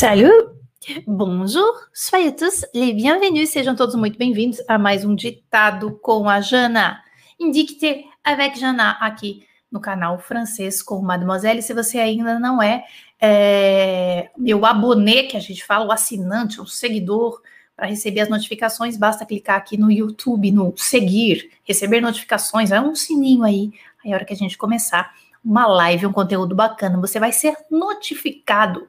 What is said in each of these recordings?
Salut! Bonjour, soyez tous les bienvenus. Sejam todos muito bem-vindos a mais um ditado com a Jana. Indicte avec Jana aqui no canal francês com Mademoiselle. Se você ainda não é, é meu abonê, que a gente fala, o assinante, o seguidor, para receber as notificações, basta clicar aqui no YouTube, no seguir, receber notificações, é um sininho aí. Aí a hora que a gente começar uma live, um conteúdo bacana, você vai ser notificado.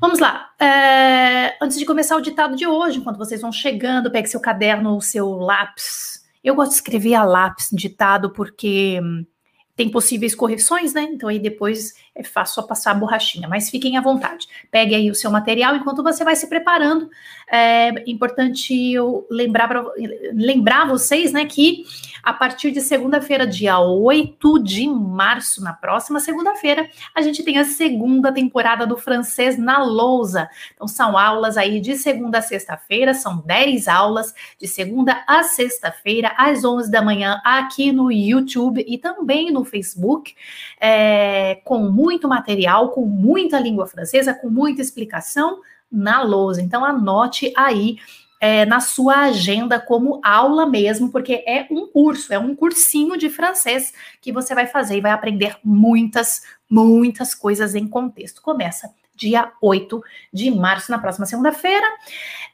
Vamos lá. É, antes de começar o ditado de hoje, enquanto vocês vão chegando, pegue seu caderno ou seu lápis. Eu gosto de escrever a lápis ditado porque hum, tem possíveis correções, né? Então aí depois é fácil só passar a borrachinha, mas fiquem à vontade. Pegue aí o seu material enquanto você vai se preparando. É importante eu lembrar, pra, lembrar vocês, né, que a partir de segunda-feira, dia 8 de março, na próxima segunda-feira, a gente tem a segunda temporada do francês na lousa. Então são aulas aí de segunda a sexta-feira, são 10 aulas de segunda a sexta-feira, às 11 da manhã, aqui no YouTube e também no Facebook, é, com muito material, com muita língua francesa, com muita explicação na lousa. Então, anote aí é, na sua agenda como aula mesmo, porque é um curso, é um cursinho de francês que você vai fazer e vai aprender muitas, muitas coisas em contexto. Começa dia 8 de março, na próxima segunda-feira.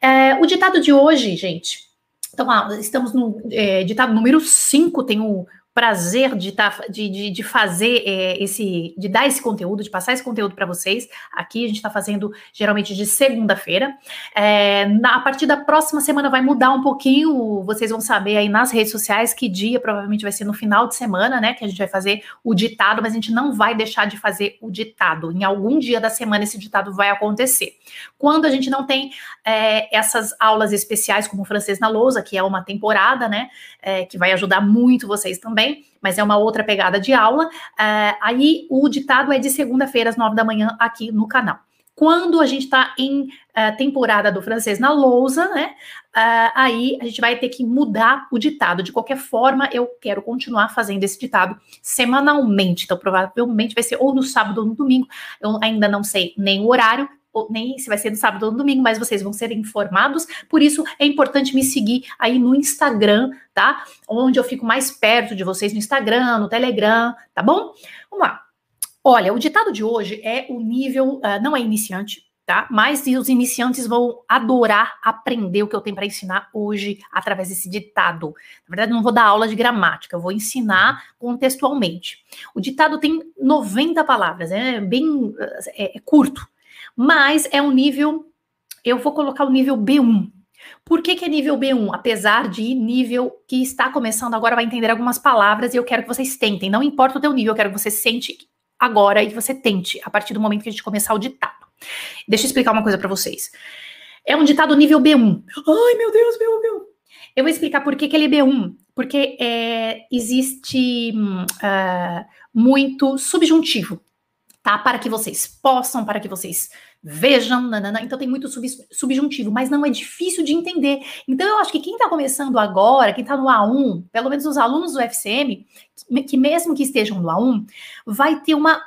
É, o ditado de hoje, gente. Então, estamos no é, ditado número 5, tem o prazer de, tá, de, de, de fazer é, esse, de dar esse conteúdo, de passar esse conteúdo para vocês. Aqui a gente está fazendo geralmente de segunda-feira. É, a partir da próxima semana vai mudar um pouquinho. Vocês vão saber aí nas redes sociais que dia, provavelmente vai ser no final de semana, né? Que a gente vai fazer o ditado, mas a gente não vai deixar de fazer o ditado. Em algum dia da semana esse ditado vai acontecer. Quando a gente não tem é, essas aulas especiais, como o francês na lousa, que é uma temporada, né? É, que vai ajudar muito vocês também também, mas é uma outra pegada de aula. Uh, aí o ditado é de segunda-feira às nove da manhã aqui no canal. Quando a gente está em uh, temporada do francês na lousa, né? Uh, aí a gente vai ter que mudar o ditado. De qualquer forma, eu quero continuar fazendo esse ditado semanalmente. Então, provavelmente vai ser ou no sábado ou no domingo. Eu ainda não sei nem o horário, nem se vai ser no sábado ou no domingo, mas vocês vão ser informados. Por isso é importante me seguir aí no Instagram, tá? Onde eu fico mais perto de vocês no Instagram, no Telegram, tá bom? Vamos lá. Olha, o ditado de hoje é o nível, uh, não é iniciante, tá? Mas os iniciantes vão adorar aprender o que eu tenho para ensinar hoje através desse ditado. Na verdade, não vou dar aula de gramática, eu vou ensinar contextualmente. O ditado tem 90 palavras, é bem é, é curto mas é um nível, eu vou colocar o nível B1. Por que, que é nível B1? Apesar de nível que está começando agora, vai entender algumas palavras e eu quero que vocês tentem. Não importa o teu nível, eu quero que você sente agora e você tente, a partir do momento que a gente começar o ditado. Deixa eu explicar uma coisa para vocês. É um ditado nível B1. Ai, meu Deus, meu, meu. Eu vou explicar por que, que ele é B1. Porque é, existe uh, muito subjuntivo, tá? Para que vocês possam, para que vocês vejam, nanana. então tem muito sub, subjuntivo, mas não é difícil de entender. Então eu acho que quem está começando agora, quem está no A1, pelo menos os alunos do FCM, que mesmo que estejam no A1, vai ter uma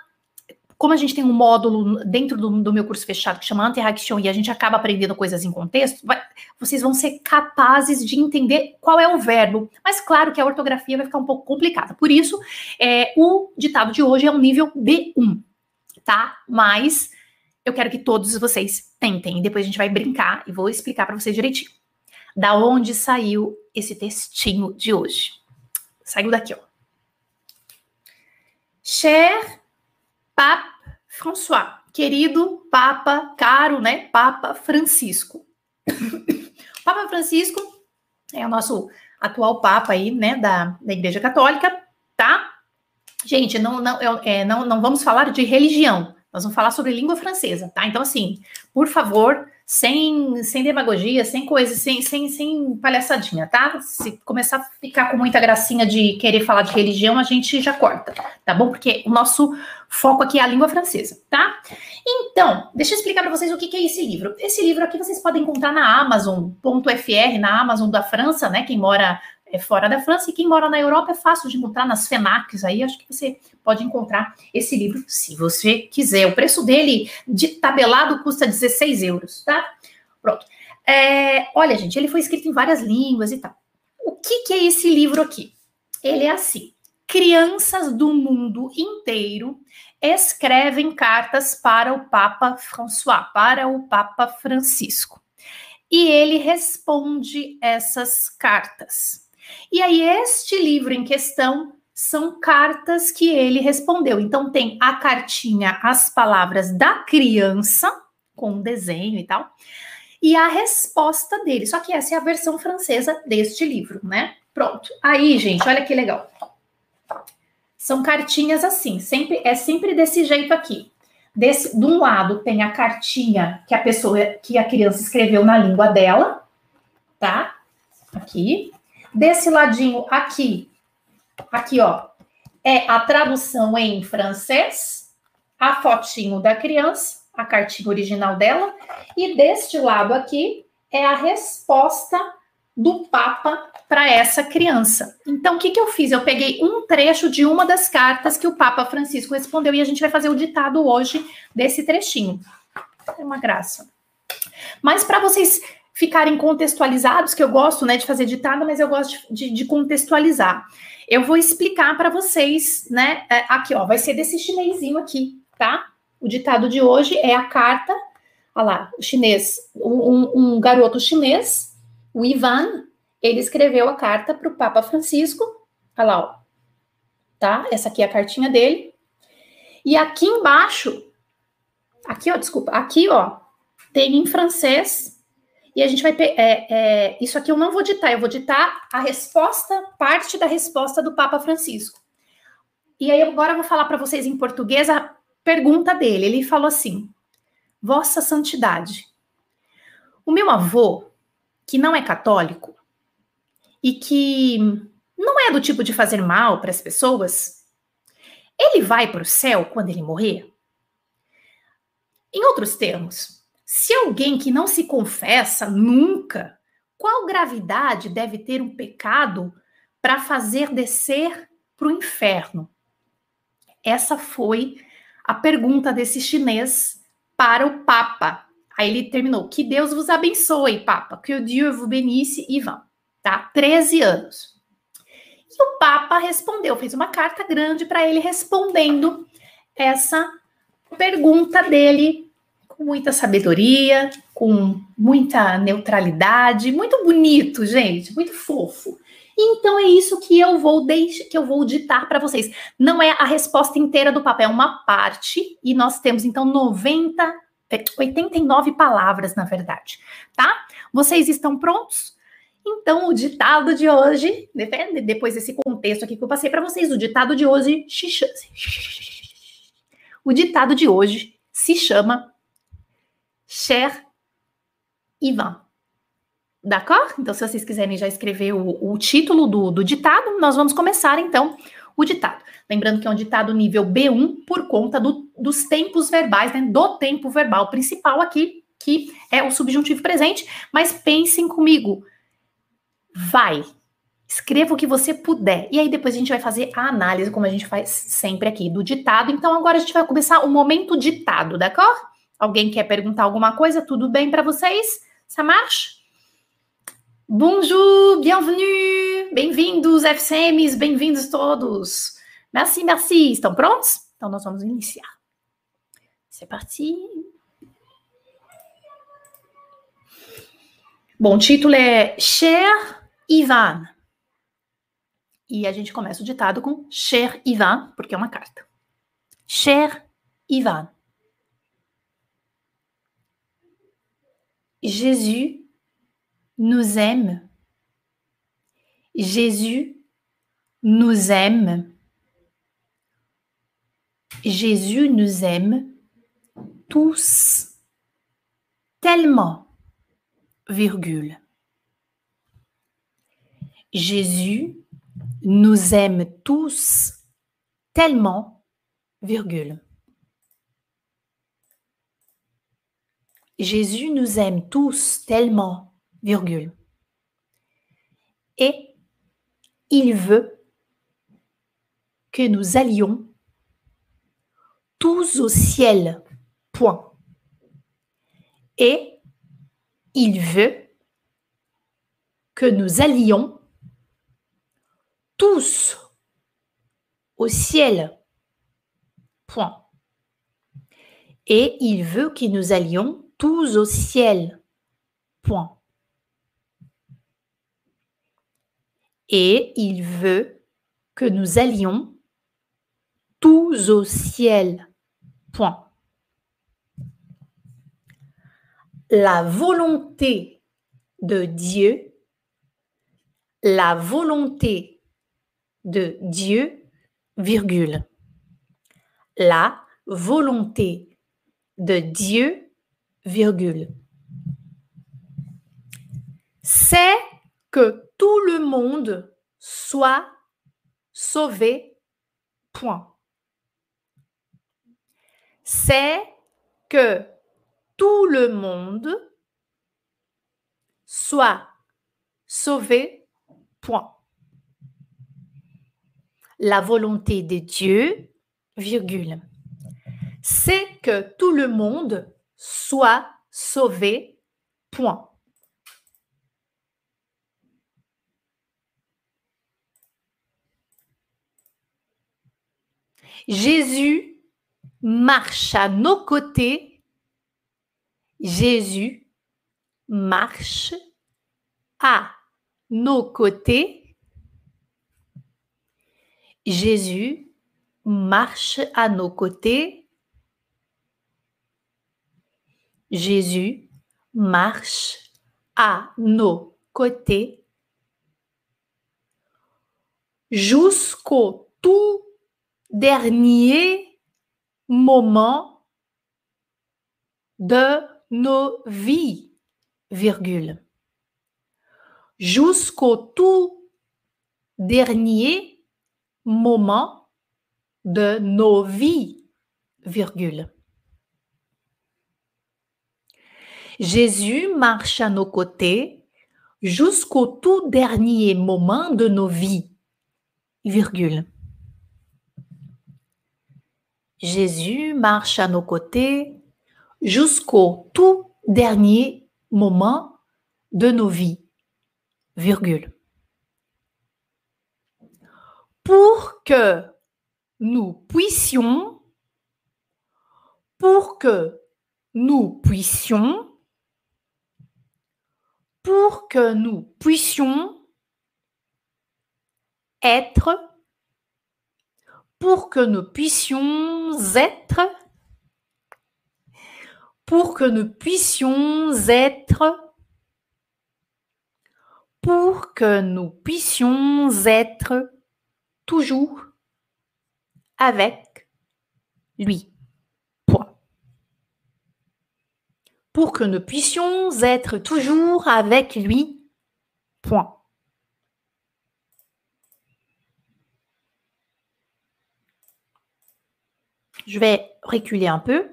como a gente tem um módulo dentro do, do meu curso fechado que chama Interaction e a gente acaba aprendendo coisas em contexto, vai, vocês vão ser capazes de entender qual é o verbo. Mas claro que a ortografia vai ficar um pouco complicada. Por isso, é, o ditado de hoje é um nível B1, tá? Mas eu quero que todos vocês tentem. Depois a gente vai brincar e vou explicar para vocês direitinho. Da onde saiu esse textinho de hoje? Saiu daqui, ó. Cher Pape François, querido Papa, caro, né? Papa Francisco. Papa Francisco é o nosso atual Papa aí, né, da, da Igreja Católica, tá? Gente, não, não, é, não, não vamos falar de religião, nós vamos falar sobre língua francesa, tá? Então, assim, por favor, sem, sem demagogia, sem coisa, sem, sem, sem palhaçadinha, tá? Se começar a ficar com muita gracinha de querer falar de religião, a gente já corta, tá bom? Porque o nosso foco aqui é a língua francesa, tá? Então, deixa eu explicar para vocês o que, que é esse livro. Esse livro aqui vocês podem encontrar na Amazon.fr, na Amazon da França, né? Quem mora é fora da França, e quem mora na Europa é fácil de encontrar nas FENACs aí, acho que você pode encontrar esse livro se você quiser. O preço dele de tabelado custa 16 euros, tá? Pronto. É, olha, gente, ele foi escrito em várias línguas e tal. O que, que é esse livro aqui? Ele é assim: crianças do mundo inteiro escrevem cartas para o Papa François, para o Papa Francisco. E ele responde essas cartas. E aí, este livro em questão são cartas que ele respondeu. Então, tem a cartinha, as palavras da criança, com um desenho e tal, e a resposta dele. Só que essa é a versão francesa deste livro, né? Pronto. Aí, gente, olha que legal. São cartinhas assim, sempre é sempre desse jeito aqui. Desse, de um lado tem a cartinha que a pessoa, que a criança escreveu na língua dela, tá? Aqui. Desse ladinho aqui, aqui ó, é a tradução em francês, a fotinho da criança, a cartinha original dela, e deste lado aqui é a resposta do Papa para essa criança. Então, o que, que eu fiz? Eu peguei um trecho de uma das cartas que o Papa Francisco respondeu e a gente vai fazer o ditado hoje desse trechinho. É uma graça. Mas para vocês ficarem contextualizados, que eu gosto né, de fazer ditado, mas eu gosto de, de contextualizar. Eu vou explicar para vocês, né? É, aqui, ó, vai ser desse chinesinho aqui, tá? O ditado de hoje é a carta. Olha lá, o chinês, um, um garoto chinês o Ivan, ele escreveu a carta para o Papa Francisco. Olha lá, ó. Tá? Essa aqui é a cartinha dele. E aqui embaixo, aqui, ó, desculpa, aqui, ó, tem em francês. E a gente vai. É, é, isso aqui eu não vou ditar, eu vou ditar a resposta, parte da resposta do Papa Francisco. E aí agora eu vou falar para vocês em português a pergunta dele. Ele falou assim: Vossa Santidade, o meu avô que não é católico e que não é do tipo de fazer mal para as pessoas, ele vai para o céu quando ele morrer? Em outros termos, se alguém que não se confessa nunca, qual gravidade deve ter um pecado para fazer descer para o inferno? Essa foi a pergunta desse chinês para o Papa Aí ele terminou: Que Deus vos abençoe, Papa. Que o Dieu vous bénisse, Ivan. Tá? 13 anos. E o Papa respondeu, fez uma carta grande para ele respondendo essa pergunta dele com muita sabedoria, com muita neutralidade, muito bonito, gente, muito fofo. Então é isso que eu vou deixar, que eu vou ditar para vocês. Não é a resposta inteira do Papa, é uma parte e nós temos então 90 89 palavras, na verdade, tá? Vocês estão prontos? Então, o ditado de hoje, depois desse contexto aqui que eu passei para vocês, o ditado de hoje, o ditado de hoje se chama Cher Ivan. D'accord? Então, se vocês quiserem já escrever o, o título do, do ditado, nós vamos começar então o ditado. Lembrando que é um ditado nível B1 por conta do, dos tempos verbais, né, do tempo verbal principal aqui, que é o subjuntivo presente. Mas pensem comigo. Vai. Escreva o que você puder. E aí depois a gente vai fazer a análise, como a gente faz sempre aqui, do ditado. Então agora a gente vai começar o momento ditado, d'accord? Alguém quer perguntar alguma coisa? Tudo bem para vocês? Ça marche? Bonjour, bienvenue, bem-vindos, FCMs, bem-vindos todos. Merci, merci. Estão prontos? Então nós vamos iniciar. C'est parti. Bom, o título é Cher Ivan. E a gente começa o ditado com Cher Ivan, porque é uma carta. Cher Ivan. Jesus nous aime. Jésus nous aime. Jésus nous aime tous tellement, virgule. Jésus nous aime tous tellement, virgule. Jésus nous aime tous tellement, virgule. Et il veut que nous allions tous au ciel. Point. Et il veut que nous allions tous au ciel. Point. Et il veut que nous allions tous au ciel. Point. Et il veut que nous allions tous au ciel. Point. La volonté de Dieu, la volonté de Dieu, virgule. La volonté de Dieu, C'est que tout le monde soit sauvé, point. C'est que tout le monde soit sauvé, point. La volonté de Dieu, virgule. C'est que tout le monde soit sauvé, point. Jésus marche à nos côtés. Jésus marche à nos côtés. Jésus marche à nos côtés. Jésus marche à nos côtés jusqu'au tout dernier moment de nos vies, virgule. Jusqu'au tout dernier moment de nos vies, virgule. Jésus marche à nos côtés jusqu'au tout dernier moment de nos vies. Jésus marche à nos côtés jusqu'au tout dernier moment de nos vies. Pour que nous puissions, pour que nous puissions, pour que nous puissions être pour que nous puissions être, pour que nous puissions être, pour que nous puissions être toujours avec lui. Point. Pour que nous puissions être toujours avec lui. Point. Je vais reculer un peu.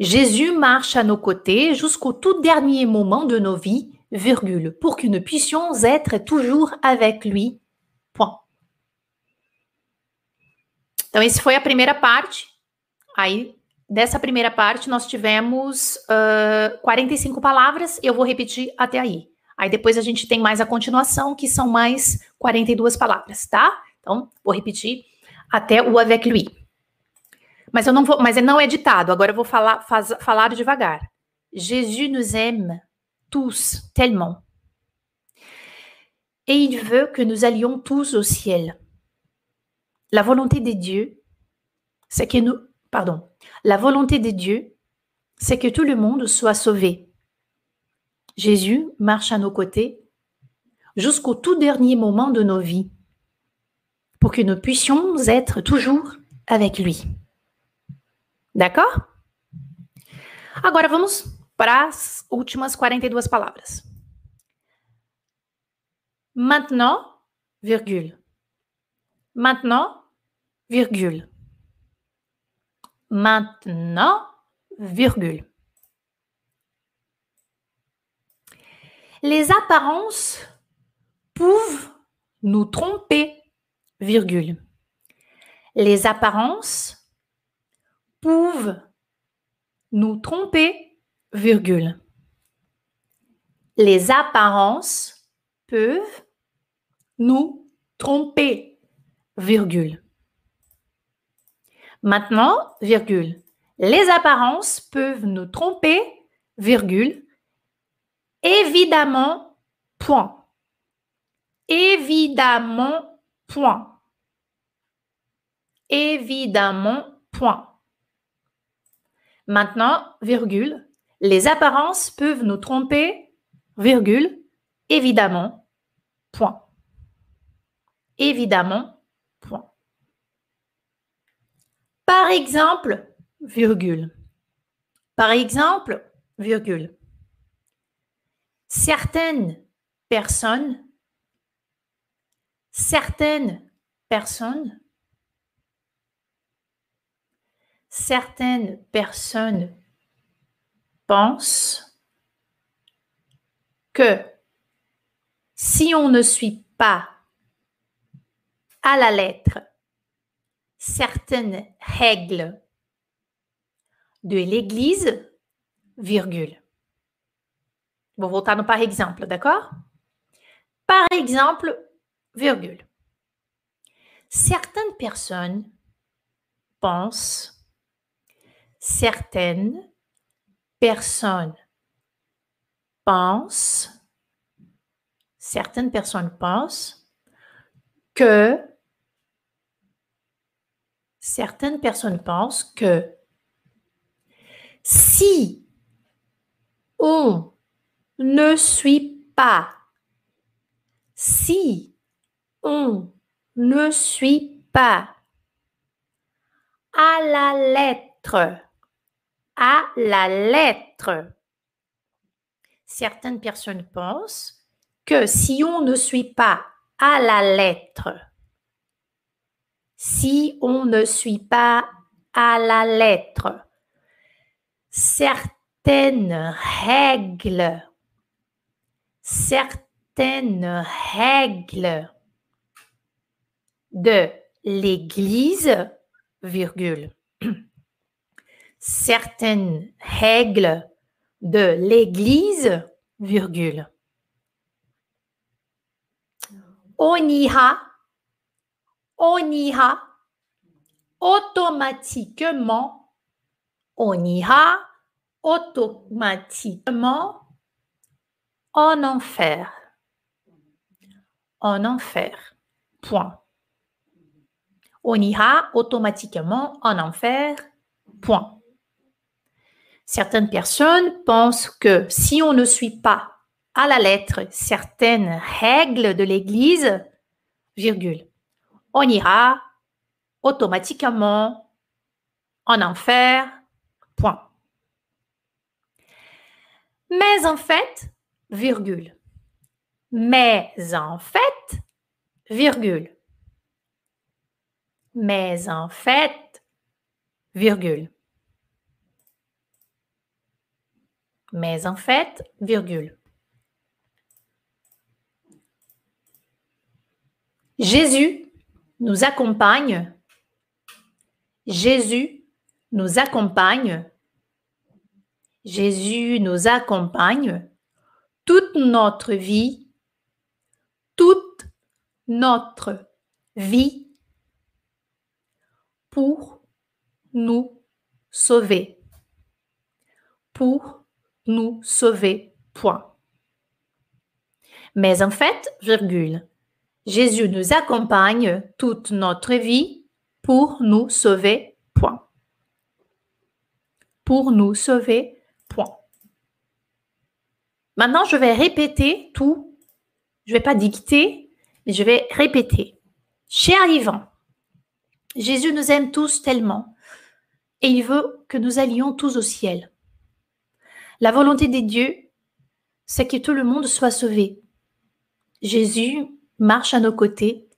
Jésus marche à nos côtés jusqu'au tout dernier moment de nos vies, virgule, pour que nous puissions être toujours avec lui. Point. Então, esse foi a primeira parte. Aí, dessa primeira parte, nós tivemos uh, 45 palavras. Eu vou repetir até aí. Aí depois a gente tem mais a continuação, que são mais 42 palavras, tá? Então, vou repetir até o avec lui. Mas eu não vou, mas não é ditado. Agora eu vou falar, faz, falar devagar. Jésus nous aime tous tellement. Et il veut que nous allions tous au ciel. La volonté de Dieu, c'est que nous, pardon, la volonté de Dieu, c'est que tout le monde soit sauvé. Jésus marche à nos côtés jusqu'au tout dernier moment de nos vies pour que nous puissions être toujours avec lui. D'accord? Agora vamos para as últimas 42 palavras. Maintenant, virgule. Maintenant, virgule. Maintenant, virgule. Les apparences peuvent nous tromper, virgule. Les apparences peuvent nous tromper, virgule. Les apparences peuvent nous tromper, virgule. Maintenant, virgule. Les apparences peuvent nous tromper, virgule. Évidemment, point. Évidemment, point. Évidemment, point. Maintenant, virgule. Les apparences peuvent nous tromper, virgule. Évidemment, point. Évidemment, point. Par exemple, virgule. Par exemple, virgule. Certaines personnes, certaines personnes, certaines personnes pensent que si on ne suit pas à la lettre certaines règles de l'Église, virgule. Vou voltar par exemple, d'accord? Par exemple, virgule. Certaines personnes pensent, certaines personnes pensent, certaines personnes pensent que certaines personnes pensent que si on ne suit pas, si on ne suit pas à la lettre, à la lettre, certaines personnes pensent que si on ne suit pas à la lettre, si on ne suit pas à la lettre certaines règles, certaines règles de l'Église, virgule, certaines règles de l'Église, virgule. On ira on ira automatiquement, on ira automatiquement en enfer. En enfer. Point. On ira automatiquement en enfer. Point. Certaines personnes pensent que si on ne suit pas à la lettre certaines règles de l'Église, virgule, on ira automatiquement en enfer. Point. Mais en fait, virgule. Mais en fait, virgule. Mais en fait, virgule. Mais en fait, virgule. Jésus nous accompagne. Jésus nous accompagne. Jésus nous accompagne toute notre vie, toute notre vie pour nous sauver. Pour nous sauver. Point. Mais en fait, virgule, Jésus nous accompagne toute notre vie pour nous sauver. Point. Pour nous sauver. Point. Maintenant, je vais répéter tout. Je ne vais pas dicter, mais je vais répéter. Cher Yvan, Jésus nous aime tous tellement et il veut que nous allions tous au ciel. La volonté des dieux, c'est que tout le monde soit sauvé. Jésus marche à nos côtés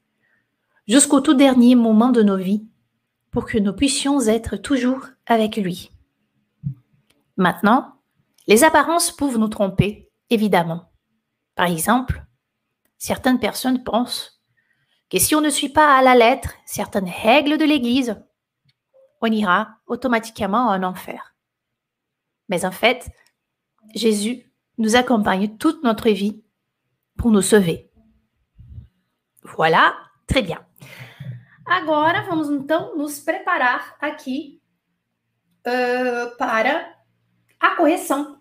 jusqu'au tout dernier moment de nos vies pour que nous puissions être toujours avec lui. Maintenant, les apparences peuvent nous tromper, évidemment. Par exemple, certaines personnes pensent que si on ne suit pas à la lettre certaines règles de l'Église, on ira automatiquement en enfer. Mais en fait, Jésus nous accompagne toute notre vie pour nous sauver. Voilà, très bien. Agora vamos então nos preparar aqui uh, para a correção.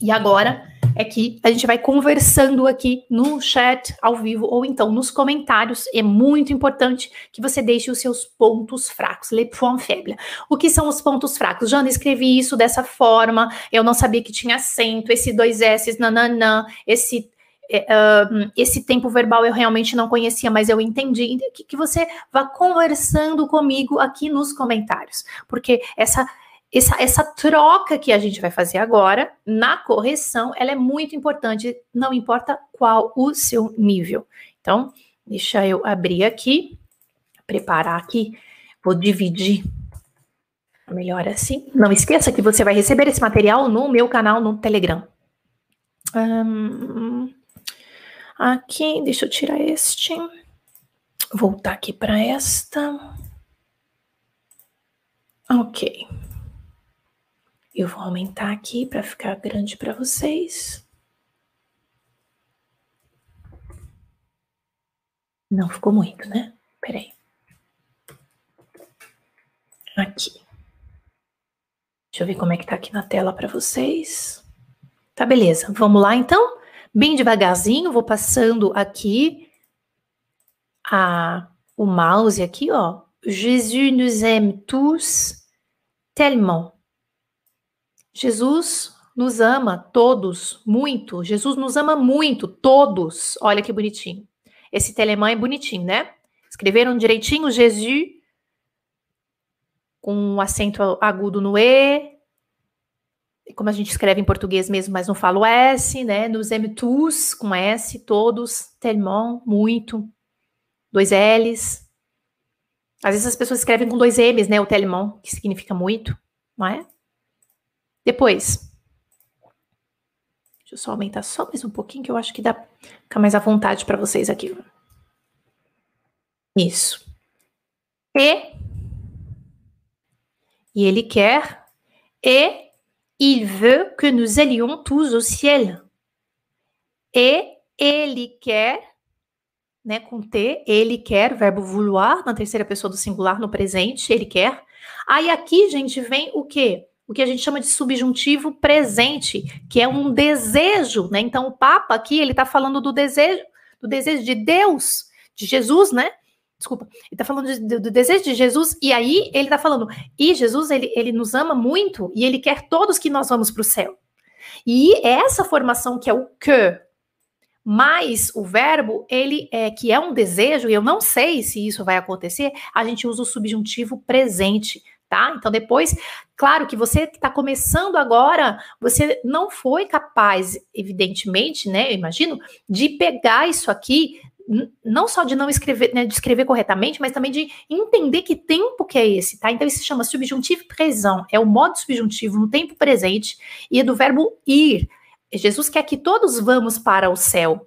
E agora é que a gente vai conversando aqui no chat ao vivo ou então nos comentários. É muito importante que você deixe os seus pontos fracos, les points faibles. O que são os pontos fracos? Jana, escrevi isso dessa forma, eu não sabia que tinha acento, esse dois S, nananã, esse esse tempo verbal eu realmente não conhecia, mas eu entendi. Que, que você vá conversando comigo aqui nos comentários, porque essa essa, essa troca que a gente vai fazer agora na correção, ela é muito importante, não importa qual o seu nível. Então, deixa eu abrir aqui, preparar aqui, vou dividir melhor assim. Não esqueça que você vai receber esse material no meu canal no Telegram. Um, aqui, deixa eu tirar este. Voltar aqui para esta. Ok. Eu vou aumentar aqui para ficar grande para vocês. Não ficou muito, né? Peraí. Aqui. Deixa eu ver como é que tá aqui na tela para vocês. Tá, beleza. Vamos lá, então? Bem devagarzinho, vou passando aqui a, o mouse aqui, ó. Jésus nous aime tous tellement. Jesus nos ama todos muito. Jesus nos ama muito, todos. Olha que bonitinho. Esse telemã é bonitinho, né? Escreveram direitinho Jesus com um acento agudo no E. Como a gente escreve em português mesmo, mas não falo S, né? Nos aime tous, com S, todos. Tellement, muito. Dois L's. Às vezes as pessoas escrevem com dois M's, né? O telemon, que significa muito, não é? Depois, deixa eu só aumentar só mais um pouquinho, que eu acho que dá ficar mais à vontade para vocês aqui. Isso. E, e ele quer, e il veut que nous allions tous au ciel. E ele quer, né, com T, ele quer, verbo vouloir, na terceira pessoa do singular, no presente, ele quer. Aí aqui, gente, vem o quê? o que a gente chama de subjuntivo presente, que é um desejo, né? Então o Papa aqui ele está falando do desejo, do desejo de Deus, de Jesus, né? Desculpa, ele está falando de, do desejo de Jesus e aí ele está falando e Jesus ele, ele nos ama muito e ele quer todos que nós vamos para o céu. E essa formação que é o que mais o verbo, ele é que é um desejo, e eu não sei se isso vai acontecer, a gente usa o subjuntivo presente tá? Então depois, claro que você que está começando agora, você não foi capaz, evidentemente, né? Eu imagino, de pegar isso aqui, não só de não escrever, né, de escrever corretamente, mas também de entender que tempo que é esse, tá? Então isso se chama subjuntivo présent, é o modo subjuntivo no tempo presente e é do verbo ir. Jesus quer que todos vamos para o céu.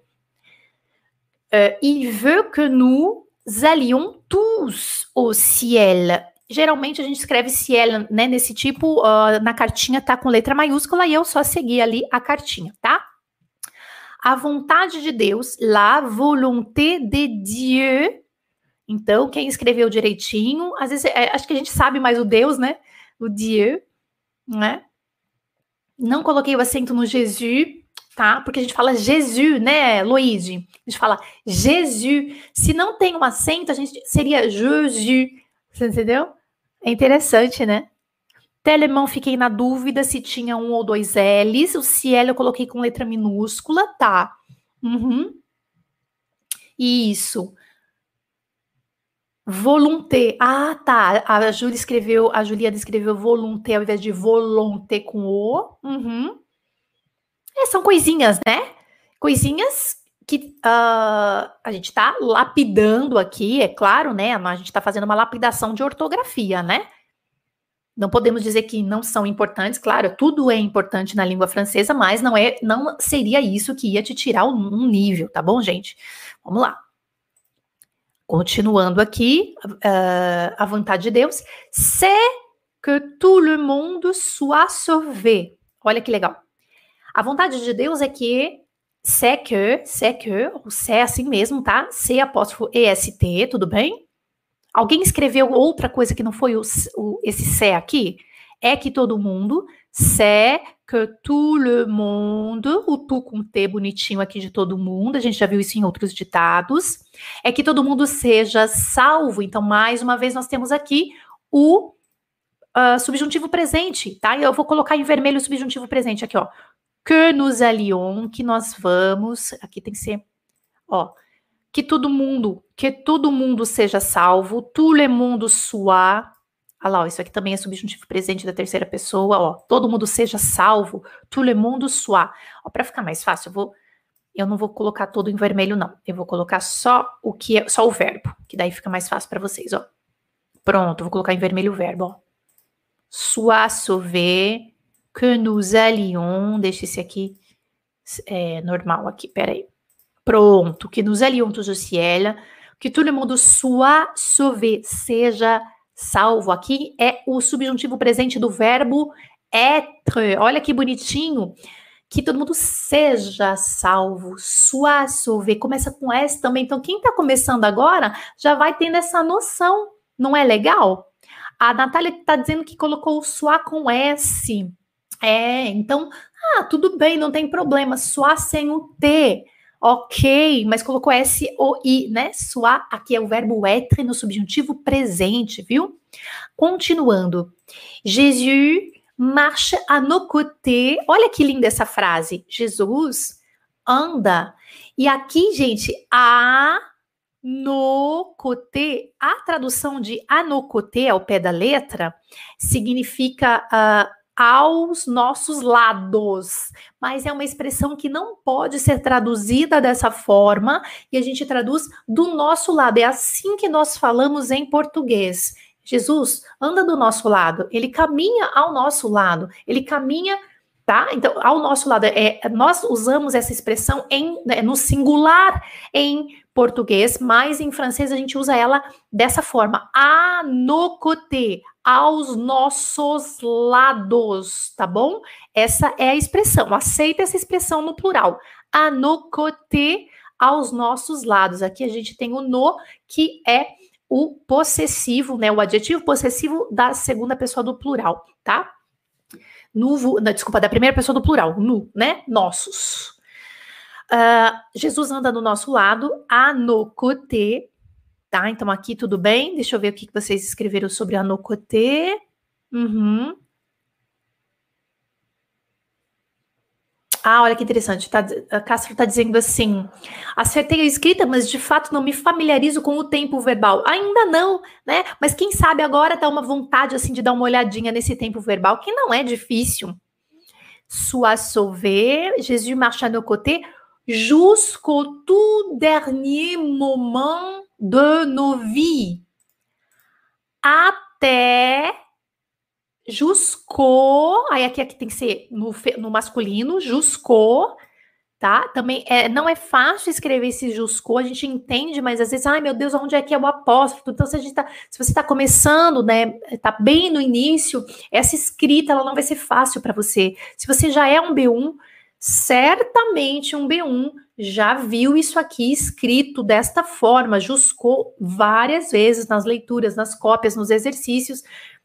Uh, il veut que nous allions tous au ciel geralmente a gente escreve Ciel, né, nesse tipo, uh, na cartinha tá com letra maiúscula e eu só segui ali a cartinha, tá? A vontade de Deus, la volonté de Dieu. Então, quem escreveu direitinho, às vezes, é, acho que a gente sabe mais o Deus, né? O Dieu, né? Não coloquei o acento no Jesus, tá? Porque a gente fala Jesus, né, Luigi? A gente fala Jesus. Se não tem um acento, a gente seria Jesus. Você entendeu? É interessante, né? Telemão, fiquei na dúvida se tinha um ou dois L's. O Cielo eu coloquei com letra minúscula, tá? Uhum. Isso. Volonté. Ah, tá. A Júlia escreveu, a Juliana escreveu volonté ao invés de volonté com O. Uhum. É, são coisinhas, né? Coisinhas que uh, a gente está lapidando aqui, é claro, né? A gente está fazendo uma lapidação de ortografia, né? Não podemos dizer que não são importantes, claro, tudo é importante na língua francesa, mas não é, não seria isso que ia te tirar um nível, tá bom, gente? Vamos lá. Continuando aqui, uh, a vontade de Deus, c'est que tout le monde soit sauvé. Olha que legal. A vontade de Deus é que c'est que, c'est que, o c'est assim mesmo, tá? C apóstrofo EST, tudo bem? Alguém escreveu outra coisa que não foi o, o, esse c'est aqui? É que todo mundo, c'est que tout le monde, o tu com T bonitinho aqui de todo mundo, a gente já viu isso em outros ditados, é que todo mundo seja salvo. Então, mais uma vez, nós temos aqui o uh, subjuntivo presente, tá? Eu vou colocar em vermelho o subjuntivo presente aqui, ó. Que nous allions, que nós vamos, aqui tem que ser, ó, que todo mundo, que todo mundo seja salvo, tout le monde soit, Olha lá, ó, isso aqui também é subjuntivo presente da terceira pessoa, ó. Todo mundo seja salvo, tout le monde soit. Ó, para ficar mais fácil, eu vou eu não vou colocar todo em vermelho não. Eu vou colocar só o que é, só o verbo, que daí fica mais fácil para vocês, ó. Pronto, vou colocar em vermelho o verbo, ó. Soit sauvé, que nous allions, deixa esse aqui é, normal aqui, peraí. Pronto, que nous allions tous au ciel, que le monde soit sauvé, seja Salvo aqui é o subjuntivo presente do verbo être. Olha que bonitinho. Que todo mundo seja salvo, soit sauvé. Começa com S também. Então, quem está começando agora já vai tendo essa noção. Não é legal? A Natália está dizendo que colocou o com S. É, então, ah, tudo bem, não tem problema. Soit sem o T. Ok, mas colocou S-O-I, né? Soar, aqui é o verbo être no subjuntivo presente, viu? Continuando. Jesus marche à nos côtés. Olha que linda essa frase. Jesus anda. E aqui, gente, a no côté, a tradução de a no côté ao pé da letra significa uh, aos nossos lados, mas é uma expressão que não pode ser traduzida dessa forma e a gente traduz do nosso lado. É assim que nós falamos em português. Jesus anda do nosso lado, ele caminha ao nosso lado, ele caminha, tá? Então, ao nosso lado, é, nós usamos essa expressão em, né, no singular em português, mas em francês a gente usa ela dessa forma, a no côté, aos nossos lados, tá bom? Essa é a expressão. Aceita essa expressão no plural. A no aos nossos lados. Aqui a gente tem o no, que é o possessivo, né? O adjetivo possessivo da segunda pessoa do plural, tá? No, não, desculpa, da primeira pessoa do plural, nu, né? Nossos. Uh, Jesus anda do nosso lado, a no tá? Então aqui tudo bem. Deixa eu ver o que vocês escreveram sobre a Nocoté. Uhum. Ah, olha que interessante. Tá, a Castro está dizendo assim: acertei a escrita, mas de fato não me familiarizo com o tempo verbal. Ainda não, né? Mas quem sabe agora dá uma vontade assim de dar uma olhadinha nesse tempo verbal, que não é difícil. Soit sauvé, Jésus marche à nos jusqu'au tout dernier moment de nos vies até jusqu'au, aí aqui, aqui tem que ser no, no masculino, jusqu'au, tá? Também é, não é fácil escrever esse jusqu'au, a gente entende, mas às vezes, ai meu Deus, onde é que é o apóstolo? Então, se, a gente tá, se você está começando, né, tá bem no início, essa escrita, ela não vai ser fácil para você. Se você já é um B1, certamente um B1 já viu isso aqui escrito desta forma, juscou várias vezes nas leituras, nas cópias, nos exercícios,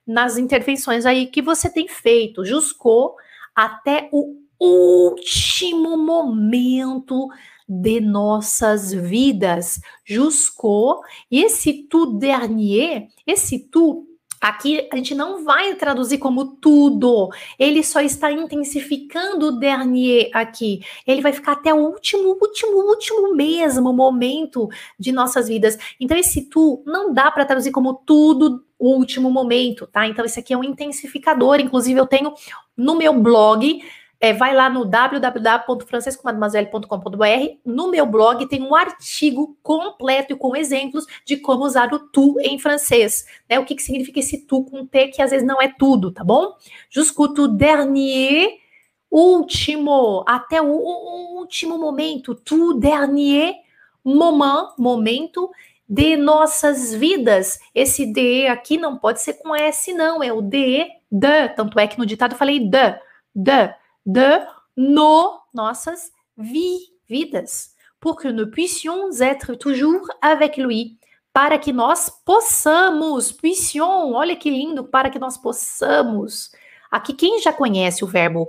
nas intervenções aí que você tem feito, juscou até o último momento de nossas vidas. Juscou, e esse tu dernier, esse tu Aqui a gente não vai traduzir como tudo, ele só está intensificando o dernier aqui. Ele vai ficar até o último, último, último mesmo momento de nossas vidas. Então, esse tu não dá para traduzir como tudo o último momento, tá? Então, esse aqui é um intensificador. Inclusive, eu tenho no meu blog é, vai lá no www.francescomademoiselle.com.br. No meu blog tem um artigo completo e com exemplos de como usar o tu em francês. Né? O que, que significa esse tu com T, que às vezes não é tudo, tá bom? Jusqu'au tout dernier, último, até o, o último momento, tout dernier moment, momento de nossas vidas. Esse de aqui não pode ser com S, não, é o de, de. Tanto é que no ditado eu falei de, de, de, no nossas vi, vidas. Pour que nous puissions être toujours avec lui. Para que nós possamos, puissions, olha que lindo, para que nós possamos. Aqui, quem já conhece o verbo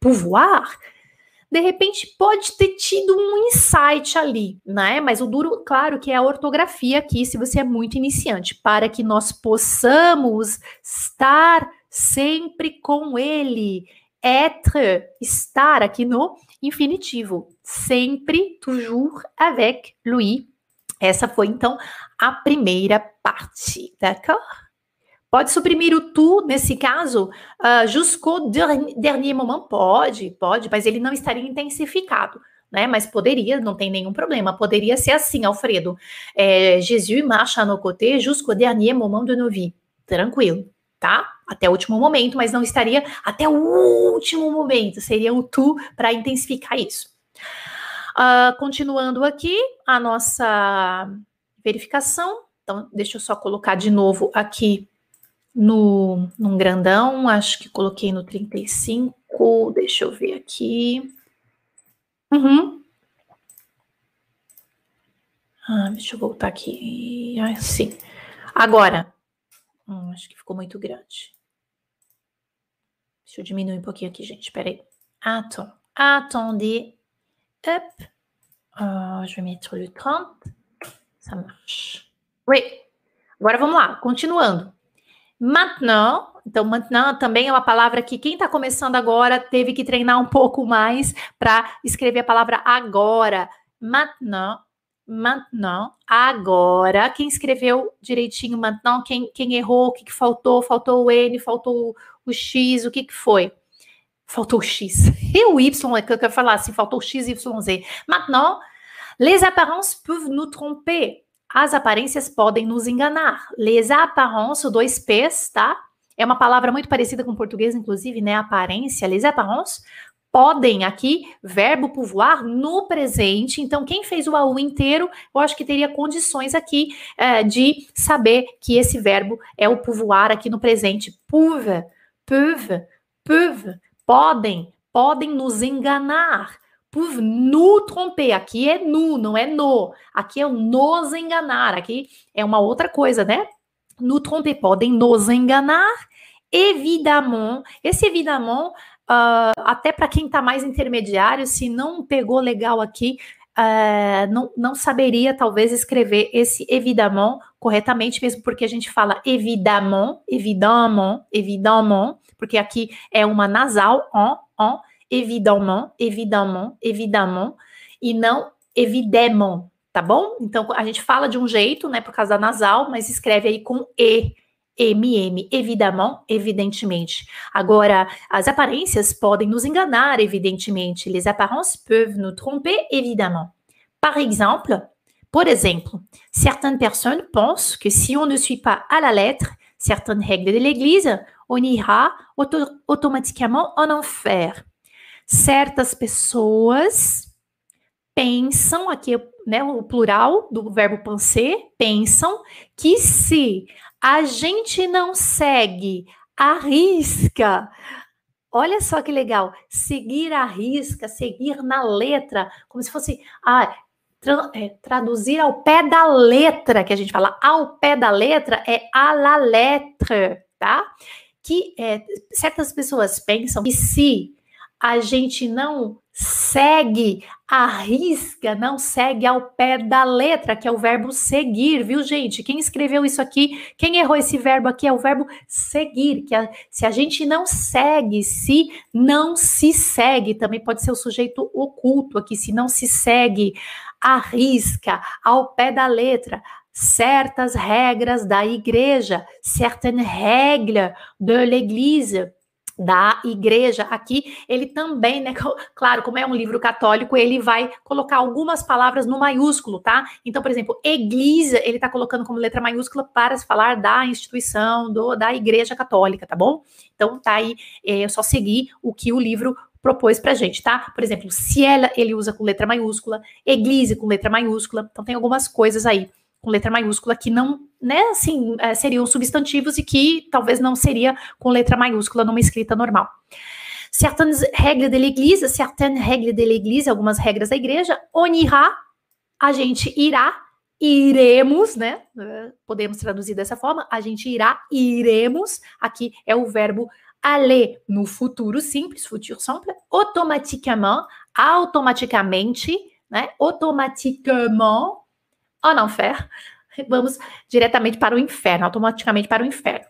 pouvoir, de repente pode ter tido um insight ali, né? Mas o duro, claro, que é a ortografia aqui, se você é muito iniciante, para que nós possamos estar sempre com ele. Être, estar aqui no infinitivo, sempre, toujours avec lui. Essa foi então a primeira parte, d'accord? Pode suprimir o tu, nesse caso, uh, jusqu'au dernier moment? Pode, pode, mas ele não estaria intensificado. Né? Mas poderia, não tem nenhum problema. Poderia ser assim, Alfredo. É, Jesus marche à nos côtés jusqu'au dernier moment de nos vies. Tranquilo, tá? Até o último momento, mas não estaria até o último momento. Seria o tu para intensificar isso. Uh, continuando aqui a nossa verificação. Então, deixa eu só colocar de novo aqui no, num grandão, acho que coloquei no 35, deixa eu ver aqui. Uhum. Ah, deixa eu voltar aqui. Ah, sim. Agora, hum, acho que ficou muito grande. Deixa eu diminuir um pouquinho aqui, gente. Peraí. Attends. Attendez. Hop. Uh, je vais mettre le 30. Ça marche. Oui. Agora vamos lá. Continuando. Maintenant, então maintenant também é uma palavra que quem está começando agora teve que treinar um pouco mais para escrever a palavra agora. Maintenant, maintenant, agora. Quem escreveu direitinho maintenant, quem, quem errou, o que, que faltou? Faltou o N, faltou o X, o que, que foi? Faltou o X. E o Y, é que eu quero falar assim, faltou o X, Y, Z. Maintenant, les apparences peuvent nous tromper. As aparências podem nos enganar. Les apparences, dois P's, tá? É uma palavra muito parecida com o português, inclusive, né? Aparência. Les apparences podem aqui, verbo pouvoir no presente. Então, quem fez o AU inteiro, eu acho que teria condições aqui é, de saber que esse verbo é o pouvoir aqui no presente. Pouve, peuvent, peuvent, podem, podem nos enganar por nous tromper. Aqui é nu, não é no. Aqui é o nos enganar. Aqui é uma outra coisa, né? Nous tromper podem nos enganar. Évidemment, esse évidemment, uh, até para quem está mais intermediário, se não pegou legal aqui, uh, não, não saberia talvez escrever esse évidemment corretamente, mesmo porque a gente fala évidemment, évidemment, évidemment, porque aqui é uma nasal, on, on, évidemment, évidemment, évidemment, e não évidemment, tá bom? Então a gente fala de um jeito, né, por causa da nasal, mas escreve aí com E. MM, évidemment, evidentemente. Agora, as aparências podem nos enganar, evidentemente. Les apparences peuvent nous tromper, évidemment. Par exemple, por exemplo, certaines personnes pensent que si on ne suit pas à la lettre certaines règles de l'Église, on ira auto automatiquement en enfer certas pessoas pensam, aqui né, o plural do verbo penser, pensam que se a gente não segue a risca, olha só que legal, seguir a risca, seguir na letra, como se fosse ah, tra é, traduzir ao pé da letra, que a gente fala ao pé da letra é à la lettre, tá? Que é, certas pessoas pensam que se a gente não segue a risca, não segue ao pé da letra, que é o verbo seguir, viu, gente? Quem escreveu isso aqui, quem errou esse verbo aqui é o verbo seguir, que a, se a gente não segue, se não se segue, também pode ser o sujeito oculto aqui, se não se segue a risca, ao pé da letra, certas regras da igreja, certaines règles de l'église da igreja aqui, ele também, né, claro, como é um livro católico, ele vai colocar algumas palavras no maiúsculo, tá? Então, por exemplo, igreja, ele tá colocando como letra maiúscula para se falar da instituição, do, da igreja católica, tá bom? Então, tá aí, é só seguir o que o livro propôs pra gente, tá? Por exemplo, se ela, ele usa com letra maiúscula, eglise com letra maiúscula, então tem algumas coisas aí com letra maiúscula, que não, né, assim, é, seriam substantivos e que talvez não seria com letra maiúscula numa escrita normal. Certaines règles de l'église, certaines règles de l'église, algumas regras da igreja, on ira, a gente irá, iremos, né? Podemos traduzir dessa forma, a gente irá, iremos, aqui é o verbo aller no futuro simples, futuro simple, automatiquement, automaticamente, né? Automatiquement, en enfer. Vamos diretamente para o inferno, automaticamente para o inferno.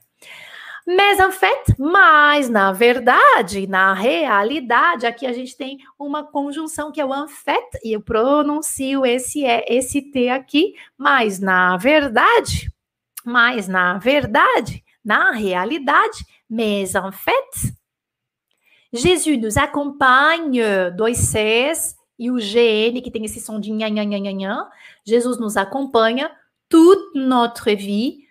Fait, mas na verdade, na realidade, aqui a gente tem uma conjunção que é o en fait, e eu pronuncio esse é esse T aqui, mas na verdade, mas na verdade, na realidade, fait, Jésus nos accompagne, dois Cs, e o GN, que tem esse som de nha, nha, nha, nha, nha. Jesus nos acompanha toute notre vie,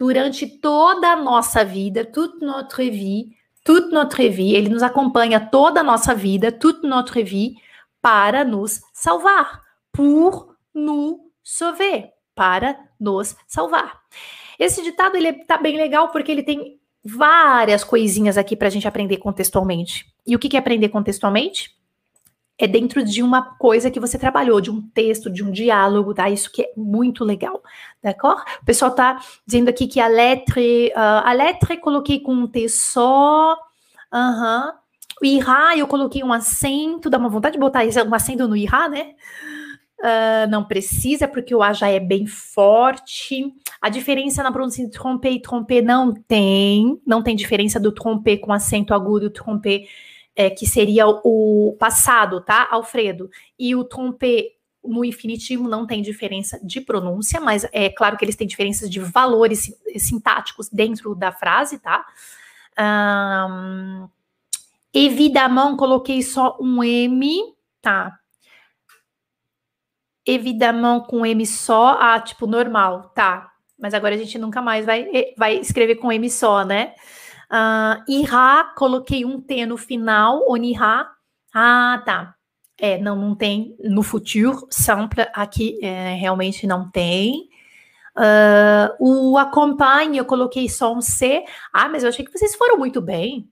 durante toda a nossa vida, toute notre vie, toute notre vie, ele nos acompanha toda a nossa vida, toute notre vie, para nos salvar, pour nous sauver, para nos salvar. Esse ditado ele tá bem legal porque ele tem várias coisinhas aqui para a gente aprender contextualmente. E o que, que é aprender contextualmente? É dentro de uma coisa que você trabalhou, de um texto, de um diálogo, tá? Isso que é muito legal, d'accord? O pessoal tá dizendo aqui que a letra, uh, a letra coloquei com um T só, aham. O irá, eu coloquei um acento, dá uma vontade de botar um acento no irá, né? Uh, não precisa, porque o A já é bem forte. A diferença na pronúncia de trompe e trompe não tem. Não tem diferença do trompe com acento agudo, o trompe é, que seria o passado, tá, Alfredo? E o trompe no infinitivo não tem diferença de pronúncia, mas é claro que eles têm diferenças de valores sintáticos dentro da frase, tá? Um, evidamente, coloquei só um M, tá? Evidamente com M só, ah, tipo, normal, tá. Mas agora a gente nunca mais vai, eh, vai escrever com M só, né? Uh, irá, coloquei um T no final, onirá. Ah, tá. É, não, não tem no futuro, simple, aqui é, realmente não tem. Uh, o acompanhe, eu coloquei só um C. Ah, mas eu achei que vocês foram muito bem.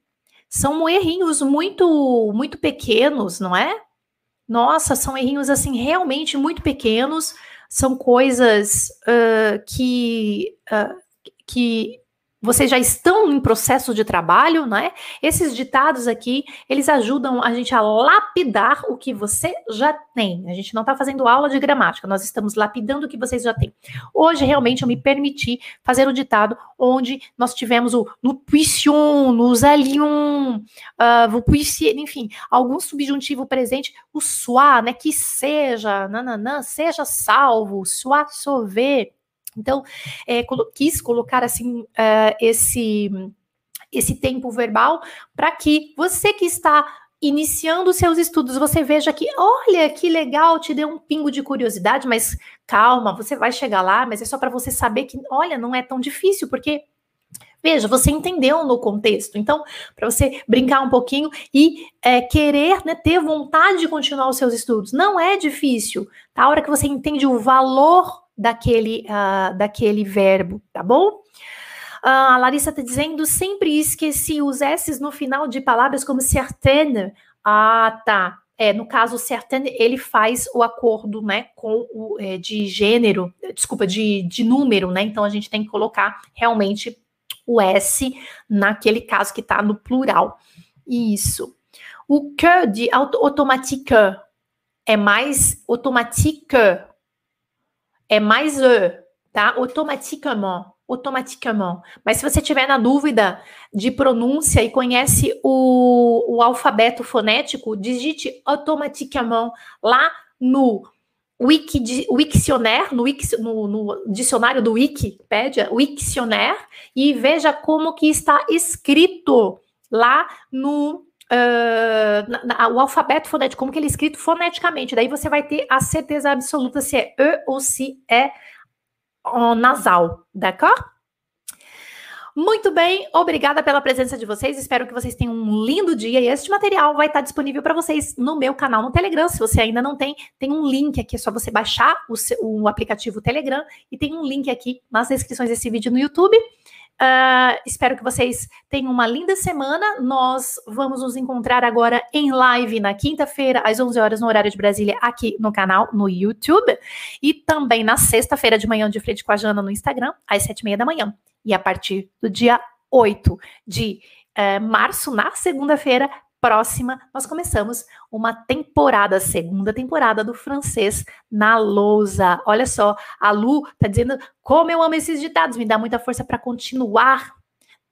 São errinhos muito, muito pequenos, não é? Nossa, são errinhos assim realmente muito pequenos, são coisas uh, que, que vocês já estão em processo de trabalho, né? Esses ditados aqui, eles ajudam a gente a lapidar o que você já tem. A gente não está fazendo aula de gramática, nós estamos lapidando o que vocês já têm. Hoje, realmente, eu me permiti fazer o ditado onde nós tivemos o nous puissions, nous allions, uh, enfim, algum subjuntivo presente, o soit, né? Que seja, nananã, seja salvo, soit sauvé então, é, quis colocar assim uh, esse esse tempo verbal para que você que está iniciando seus estudos, você veja que, olha, que legal, te deu um pingo de curiosidade, mas calma, você vai chegar lá, mas é só para você saber que, olha, não é tão difícil, porque Veja, você entendeu no contexto. Então, para você brincar um pouquinho e é, querer né, ter vontade de continuar os seus estudos. Não é difícil. Tá? A hora que você entende o valor daquele, uh, daquele verbo, tá bom? Uh, a Larissa está dizendo, sempre esqueci os S's no final de palavras como certaine. Ah, tá. É, no caso, certaine, ele faz o acordo, né, com o é, de gênero, desculpa, de, de número, né? Então a gente tem que colocar realmente o S naquele caso que está no plural. Isso. O que de automatique é mais automatique é mais e, tá? Automatiquement, automatiquement. Mas se você tiver na dúvida de pronúncia e conhece o, o alfabeto fonético, digite automatiquement lá no Wiki, Wiktionnaire, no, no, no, dicionário do Wikipedia, Wiktionnaire, e veja como que está escrito lá no Uh, na, na, o alfabeto fonético, como que ele é escrito foneticamente. Daí você vai ter a certeza absoluta se é E ou se é nasal, d'accord? Muito bem, obrigada pela presença de vocês. Espero que vocês tenham um lindo dia. E este material vai estar disponível para vocês no meu canal no Telegram. Se você ainda não tem, tem um link aqui. É só você baixar o, seu, o aplicativo Telegram e tem um link aqui nas descrições desse vídeo no YouTube. Uh, espero que vocês tenham uma linda semana. Nós vamos nos encontrar agora em live na quinta-feira, às 11 horas, no horário de Brasília, aqui no canal, no YouTube. E também na sexta-feira de manhã, de frente com a Jana no Instagram, às sete e meia da manhã. E a partir do dia 8 de é, março, na segunda-feira próxima, nós começamos uma temporada, segunda temporada do francês na lousa. Olha só, a Lu tá dizendo como eu amo esses ditados, me dá muita força para continuar.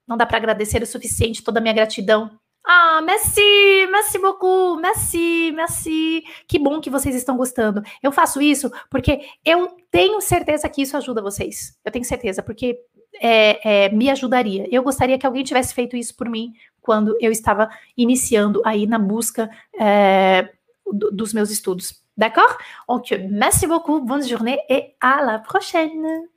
Não dá para agradecer o suficiente toda a minha gratidão. Ah, merci, merci beaucoup, merci, merci. Que bom que vocês estão gostando. Eu faço isso porque eu tenho certeza que isso ajuda vocês. Eu tenho certeza, porque é, é, me ajudaria. Eu gostaria que alguém tivesse feito isso por mim quando eu estava iniciando aí na busca é, dos meus estudos. D'accord? Donc, merci beaucoup, bonne journée et à la prochaine!